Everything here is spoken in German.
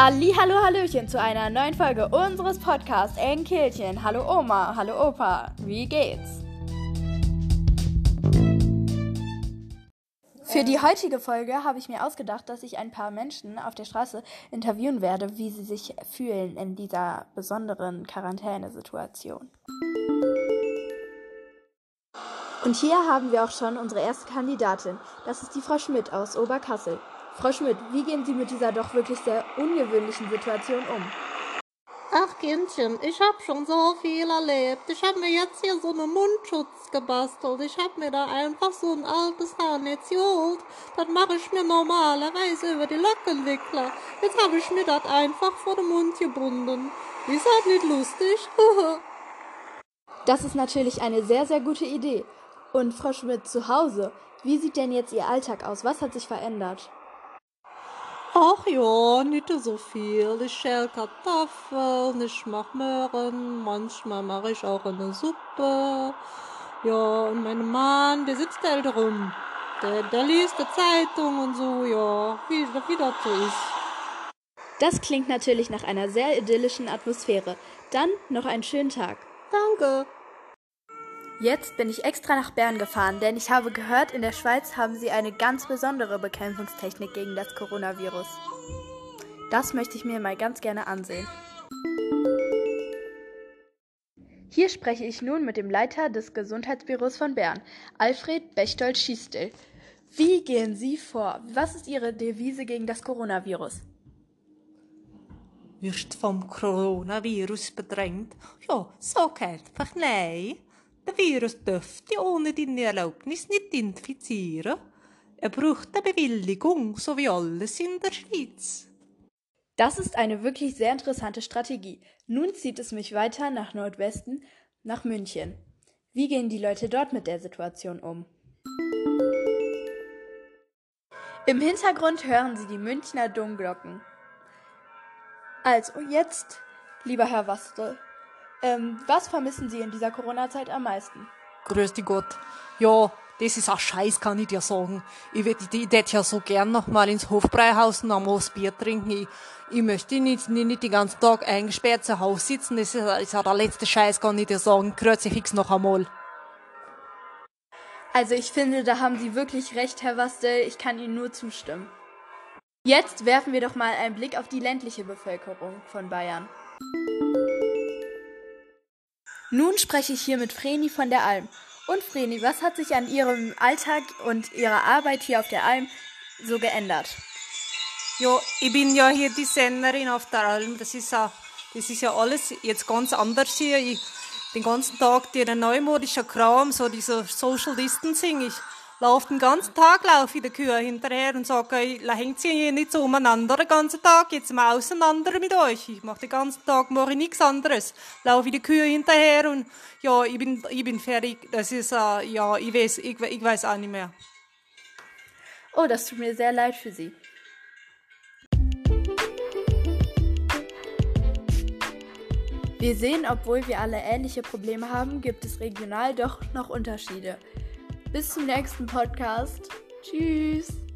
Halli, hallo, hallöchen zu einer neuen Folge unseres Podcasts Enkelchen. Hallo Oma, hallo Opa, wie geht's? Für die heutige Folge habe ich mir ausgedacht, dass ich ein paar Menschen auf der Straße interviewen werde, wie sie sich fühlen in dieser besonderen Quarantänesituation. Und hier haben wir auch schon unsere erste Kandidatin. Das ist die Frau Schmidt aus Oberkassel. Frau Schmidt, wie gehen Sie mit dieser doch wirklich sehr ungewöhnlichen Situation um? Ach Kindchen, ich habe schon so viel erlebt. Ich habe mir jetzt hier so einen Mundschutz gebastelt. Ich habe mir da einfach so ein altes Haarnetz geholt. Das mache ich mir normalerweise über die Lockenwickler. Jetzt habe ich mir das einfach vor den Mund gebunden. Ist das nicht lustig? das ist natürlich eine sehr, sehr gute Idee. Und Frau Schmidt zu Hause, wie sieht denn jetzt Ihr Alltag aus? Was hat sich verändert? Ach ja, nicht so viel. Ich schäle Kartoffeln, ich mache Möhren, manchmal mache ich auch eine Suppe. Ja, und mein Mann, der sitzt halt rum. Der, der liest die Zeitung und so, ja, wie, wie das so ist. Das klingt natürlich nach einer sehr idyllischen Atmosphäre. Dann noch einen schönen Tag. Danke. Jetzt bin ich extra nach Bern gefahren, denn ich habe gehört, in der Schweiz haben sie eine ganz besondere Bekämpfungstechnik gegen das Coronavirus. Das möchte ich mir mal ganz gerne ansehen. Hier spreche ich nun mit dem Leiter des Gesundheitsbüros von Bern, Alfred Bechtold-Schiestel. Wie gehen Sie vor? Was ist Ihre Devise gegen das Coronavirus? Wirst vom Coronavirus bedrängt? Ja, sag einfach nein. Der Virus dürfte ohne deine Erlaubnis nicht infizieren. Er braucht eine Bewilligung, so wie alles in der Schweiz. Das ist eine wirklich sehr interessante Strategie. Nun zieht es mich weiter nach Nordwesten, nach München. Wie gehen die Leute dort mit der Situation um? Im Hintergrund hören Sie die Münchner Domglocken. Also jetzt, lieber Herr Wastel, ähm, was vermissen Sie in dieser Corona-Zeit am meisten? Grüß dich Gott. Ja, das ist ein Scheiß, kann ich dir sagen. Ich ich ja so gern noch mal ins Hofbräuhaus und einmal das Bier trinken. Ich, ich möchte nicht, nicht, nicht den ganzen Tag eingesperrt zu Hause sitzen. Das ist, ist ja der letzte Scheiß, kann ich dir sagen. Kruzifix noch einmal. Also ich finde, da haben Sie wirklich recht, Herr Wastel. Ich kann Ihnen nur zustimmen. Jetzt werfen wir doch mal einen Blick auf die ländliche Bevölkerung von Bayern. Nun spreche ich hier mit Vreni von der Alm. Und Vreni, was hat sich an Ihrem Alltag und Ihrer Arbeit hier auf der Alm so geändert? Ja, ich bin ja hier die Sennerin auf der Alm. Das ist ja, das ist ja alles jetzt ganz anders hier. Ich, den ganzen Tag der neumodische Kram, so dieser Social Distancing. Ich laufe den ganzen Tag laufe ich der Kühe hinterher und sage, hängt sie hier nicht so umeinander den ganzen Tag, jetzt mal auseinander mit euch. Ich mache den ganzen Tag mache ich nichts anderes. Laufe ich die Kühe hinterher und ja, ich bin, ich bin fertig. Das ist, äh, ja, ich weiß, ich, ich weiß auch nicht mehr. Oh, das tut mir sehr leid für Sie. Wir sehen, obwohl wir alle ähnliche Probleme haben, gibt es regional doch noch Unterschiede. Bis zum nächsten Podcast. Tschüss.